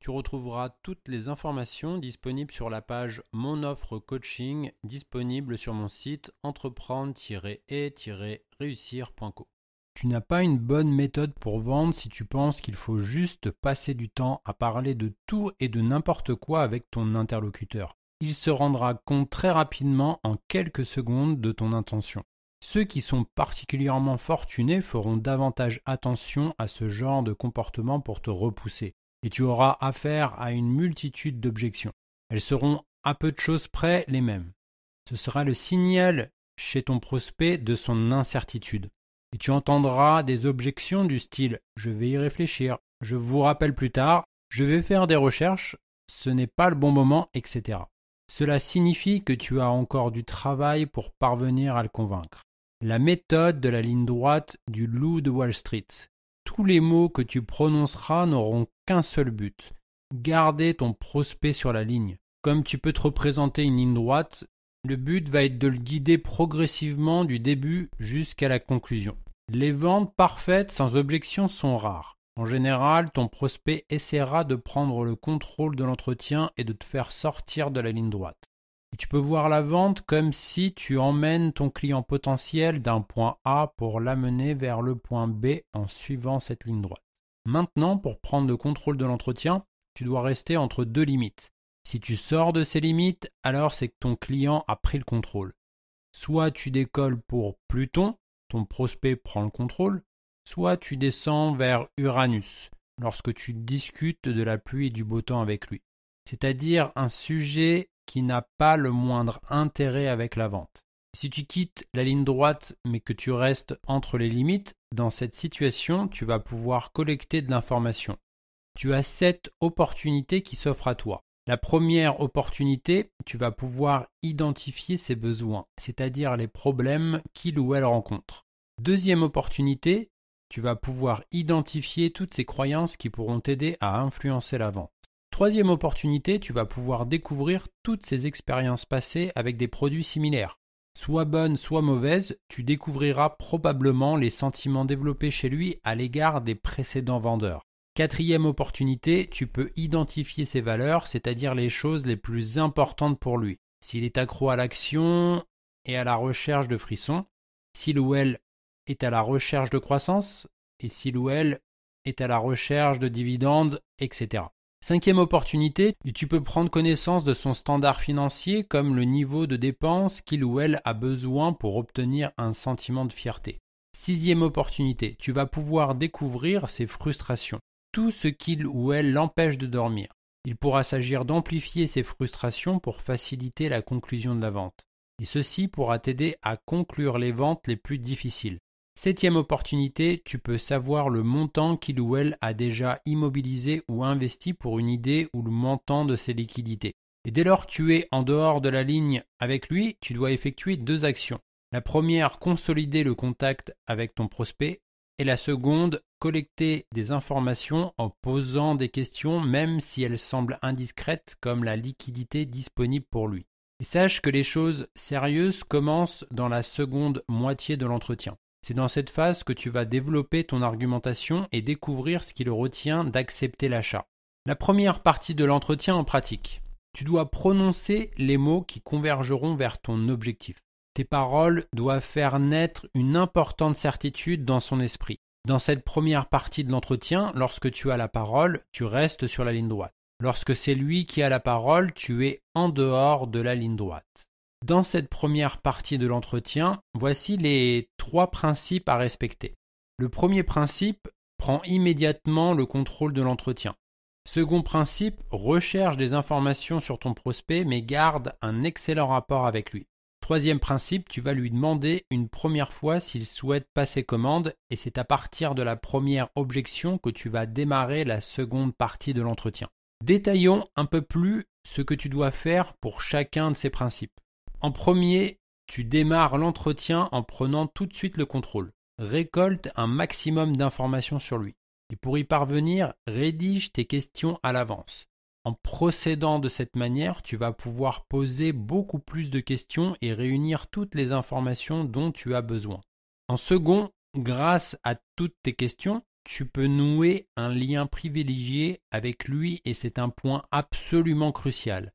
Tu retrouveras toutes les informations disponibles sur la page Mon offre coaching disponible sur mon site entreprendre-et-réussir.co. Tu n'as pas une bonne méthode pour vendre si tu penses qu'il faut juste passer du temps à parler de tout et de n'importe quoi avec ton interlocuteur. Il se rendra compte très rapidement en quelques secondes de ton intention. Ceux qui sont particulièrement fortunés feront davantage attention à ce genre de comportement pour te repousser, et tu auras affaire à une multitude d'objections. Elles seront à peu de choses près les mêmes. Ce sera le signal chez ton prospect de son incertitude et tu entendras des objections du style je vais y réfléchir, je vous rappelle plus tard, je vais faire des recherches, ce n'est pas le bon moment, etc. Cela signifie que tu as encore du travail pour parvenir à le convaincre. La méthode de la ligne droite du loup de Wall Street. Tous les mots que tu prononceras n'auront qu'un seul but. Garder ton prospect sur la ligne. Comme tu peux te représenter une ligne droite, le but va être de le guider progressivement du début jusqu'à la conclusion. Les ventes parfaites sans objection sont rares. En général, ton prospect essaiera de prendre le contrôle de l'entretien et de te faire sortir de la ligne droite. Tu peux voir la vente comme si tu emmènes ton client potentiel d'un point A pour l'amener vers le point B en suivant cette ligne droite. Maintenant, pour prendre le contrôle de l'entretien, tu dois rester entre deux limites. Si tu sors de ces limites, alors c'est que ton client a pris le contrôle. Soit tu décolles pour Pluton, ton prospect prend le contrôle, soit tu descends vers Uranus lorsque tu discutes de la pluie et du beau temps avec lui. C'est-à-dire un sujet qui n'a pas le moindre intérêt avec la vente. Si tu quittes la ligne droite mais que tu restes entre les limites, dans cette situation, tu vas pouvoir collecter de l'information. Tu as sept opportunités qui s'offrent à toi. La première opportunité, tu vas pouvoir identifier ses besoins, c'est-à-dire les problèmes qu'il ou elle rencontre. Deuxième opportunité, tu vas pouvoir identifier toutes ces croyances qui pourront t'aider à influencer la vente. Troisième opportunité, tu vas pouvoir découvrir toutes ces expériences passées avec des produits similaires. Soit bonnes, soit mauvaises, tu découvriras probablement les sentiments développés chez lui à l'égard des précédents vendeurs. Quatrième opportunité, tu peux identifier ses valeurs, c'est-à-dire les choses les plus importantes pour lui. S'il est accro à l'action et à la recherche de frissons, s'il ou elle est à la recherche de croissance, et s'il ou elle est à la recherche de dividendes, etc. Cinquième opportunité, tu peux prendre connaissance de son standard financier comme le niveau de dépenses qu'il ou elle a besoin pour obtenir un sentiment de fierté. Sixième opportunité, tu vas pouvoir découvrir ses frustrations tout ce qu'il ou elle l'empêche de dormir. Il pourra s'agir d'amplifier ses frustrations pour faciliter la conclusion de la vente. Et ceci pourra t'aider à conclure les ventes les plus difficiles. Septième opportunité, tu peux savoir le montant qu'il ou elle a déjà immobilisé ou investi pour une idée ou le montant de ses liquidités. Et dès lors que tu es en dehors de la ligne avec lui, tu dois effectuer deux actions. La première, consolider le contact avec ton prospect et la seconde, collecter des informations en posant des questions même si elles semblent indiscrètes comme la liquidité disponible pour lui. Et sache que les choses sérieuses commencent dans la seconde moitié de l'entretien. C'est dans cette phase que tu vas développer ton argumentation et découvrir ce qui le retient d'accepter l'achat. La première partie de l'entretien en pratique. Tu dois prononcer les mots qui convergeront vers ton objectif. Tes paroles doivent faire naître une importante certitude dans son esprit. Dans cette première partie de l'entretien, lorsque tu as la parole, tu restes sur la ligne droite. Lorsque c'est lui qui a la parole, tu es en dehors de la ligne droite. Dans cette première partie de l'entretien, voici les trois principes à respecter. Le premier principe prend immédiatement le contrôle de l'entretien. Second principe, recherche des informations sur ton prospect mais garde un excellent rapport avec lui. Troisième principe, tu vas lui demander une première fois s'il souhaite passer commande et c'est à partir de la première objection que tu vas démarrer la seconde partie de l'entretien. Détaillons un peu plus ce que tu dois faire pour chacun de ces principes. En premier, tu démarres l'entretien en prenant tout de suite le contrôle. Récolte un maximum d'informations sur lui. Et pour y parvenir, rédige tes questions à l'avance. En procédant de cette manière, tu vas pouvoir poser beaucoup plus de questions et réunir toutes les informations dont tu as besoin. En second, grâce à toutes tes questions, tu peux nouer un lien privilégié avec lui et c'est un point absolument crucial.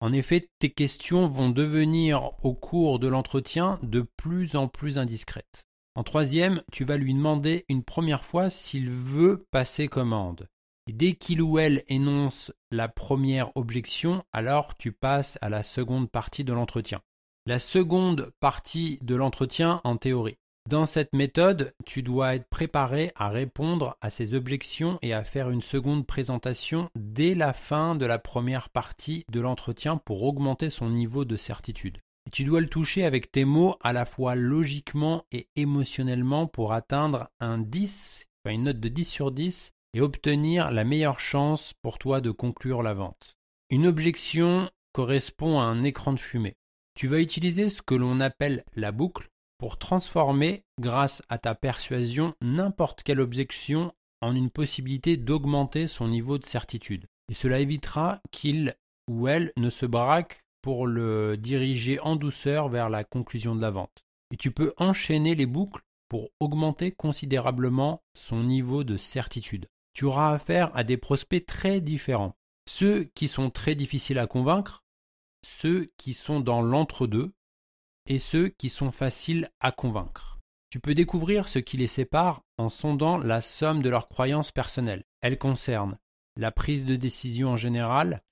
En effet, tes questions vont devenir au cours de l'entretien de plus en plus indiscrètes. En troisième, tu vas lui demander une première fois s'il veut passer commande. Dès qu'il ou elle énonce la première objection, alors tu passes à la seconde partie de l'entretien. La seconde partie de l'entretien en théorie. Dans cette méthode, tu dois être préparé à répondre à ces objections et à faire une seconde présentation dès la fin de la première partie de l'entretien pour augmenter son niveau de certitude tu dois le toucher avec tes mots à la fois logiquement et émotionnellement pour atteindre un 10, une note de 10 sur 10 et obtenir la meilleure chance pour toi de conclure la vente. Une objection correspond à un écran de fumée. Tu vas utiliser ce que l'on appelle la boucle pour transformer, grâce à ta persuasion, n'importe quelle objection en une possibilité d'augmenter son niveau de certitude. Et cela évitera qu'il ou elle ne se braque pour le diriger en douceur vers la conclusion de la vente. Et tu peux enchaîner les boucles pour augmenter considérablement son niveau de certitude. Tu auras affaire à des prospects très différents. Ceux qui sont très difficiles à convaincre, ceux qui sont dans l'entre-deux et ceux qui sont faciles à convaincre. Tu peux découvrir ce qui les sépare en sondant la somme de leurs croyances personnelles. Elles concernent la prise de décision en général,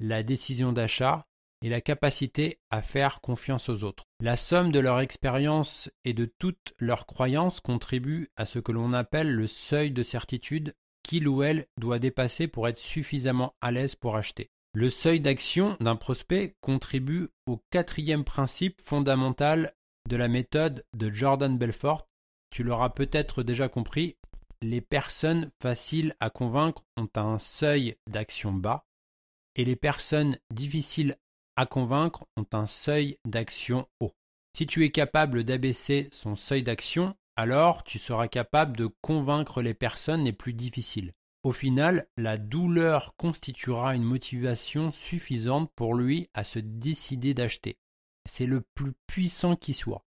la décision d'achat, et la capacité à faire confiance aux autres. La somme de leur expérience et de toutes leurs croyances contribue à ce que l'on appelle le seuil de certitude qu'il ou elle doit dépasser pour être suffisamment à l'aise pour acheter. Le seuil d'action d'un prospect contribue au quatrième principe fondamental de la méthode de Jordan Belfort. Tu l'auras peut-être déjà compris, les personnes faciles à convaincre ont un seuil d'action bas et les personnes difficiles à convaincre ont un seuil d'action haut. Si tu es capable d'abaisser son seuil d'action, alors tu seras capable de convaincre les personnes les plus difficiles. Au final, la douleur constituera une motivation suffisante pour lui à se décider d'acheter. C'est le plus puissant qui soit.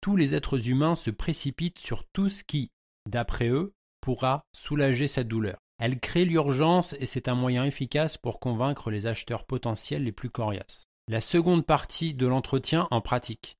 Tous les êtres humains se précipitent sur tout ce qui, d'après eux, pourra soulager sa douleur. Elle crée l'urgence et c'est un moyen efficace pour convaincre les acheteurs potentiels les plus coriaces. La seconde partie de l'entretien en pratique.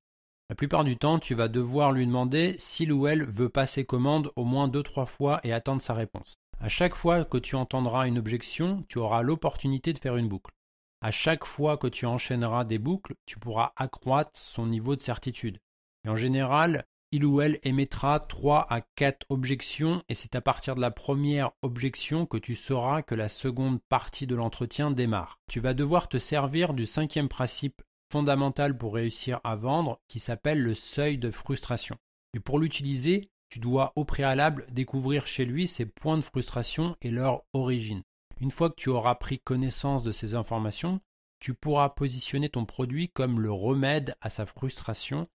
La plupart du temps, tu vas devoir lui demander s'il ou elle veut passer commande au moins deux trois fois et attendre sa réponse. À chaque fois que tu entendras une objection, tu auras l'opportunité de faire une boucle. À chaque fois que tu enchaîneras des boucles, tu pourras accroître son niveau de certitude. Et en général, il ou elle émettra 3 à 4 objections et c'est à partir de la première objection que tu sauras que la seconde partie de l'entretien démarre. Tu vas devoir te servir du cinquième principe fondamental pour réussir à vendre qui s'appelle le seuil de frustration. Et pour l'utiliser, tu dois au préalable découvrir chez lui ses points de frustration et leur origine. Une fois que tu auras pris connaissance de ces informations, tu pourras positionner ton produit comme le remède à sa frustration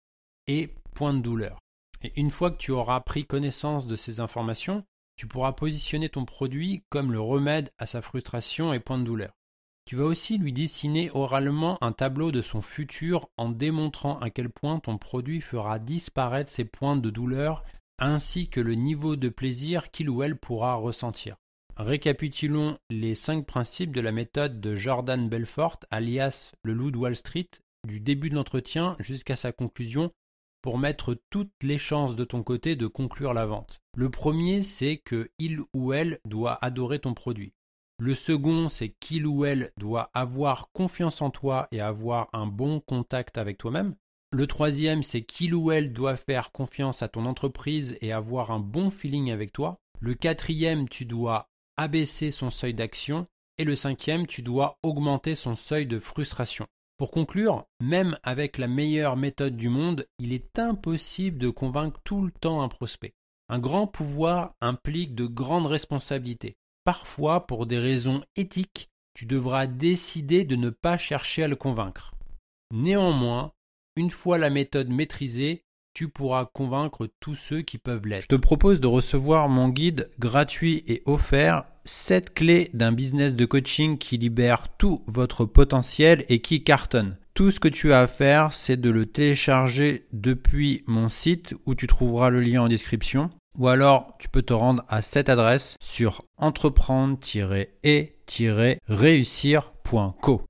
et point de douleur. Et une fois que tu auras pris connaissance de ces informations, tu pourras positionner ton produit comme le remède à sa frustration et point de douleur. Tu vas aussi lui dessiner oralement un tableau de son futur en démontrant à quel point ton produit fera disparaître ses points de douleur ainsi que le niveau de plaisir qu'il ou elle pourra ressentir. Récapitulons les cinq principes de la méthode de Jordan Belfort, alias le loup de Wall Street, du début de l'entretien jusqu'à sa conclusion pour mettre toutes les chances de ton côté de conclure la vente. Le premier, c'est que il ou elle doit adorer ton produit. Le second, c'est qu'il ou elle doit avoir confiance en toi et avoir un bon contact avec toi-même. Le troisième, c'est qu'il ou elle doit faire confiance à ton entreprise et avoir un bon feeling avec toi. Le quatrième, tu dois abaisser son seuil d'action. Et le cinquième, tu dois augmenter son seuil de frustration. Pour conclure, même avec la meilleure méthode du monde, il est impossible de convaincre tout le temps un prospect. Un grand pouvoir implique de grandes responsabilités. Parfois, pour des raisons éthiques, tu devras décider de ne pas chercher à le convaincre. Néanmoins, une fois la méthode maîtrisée, tu pourras convaincre tous ceux qui peuvent l'être. Je te propose de recevoir mon guide gratuit et offert 7 clés d'un business de coaching qui libère tout votre potentiel et qui cartonne. Tout ce que tu as à faire, c'est de le télécharger depuis mon site où tu trouveras le lien en description ou alors tu peux te rendre à cette adresse sur entreprendre-et-réussir.co.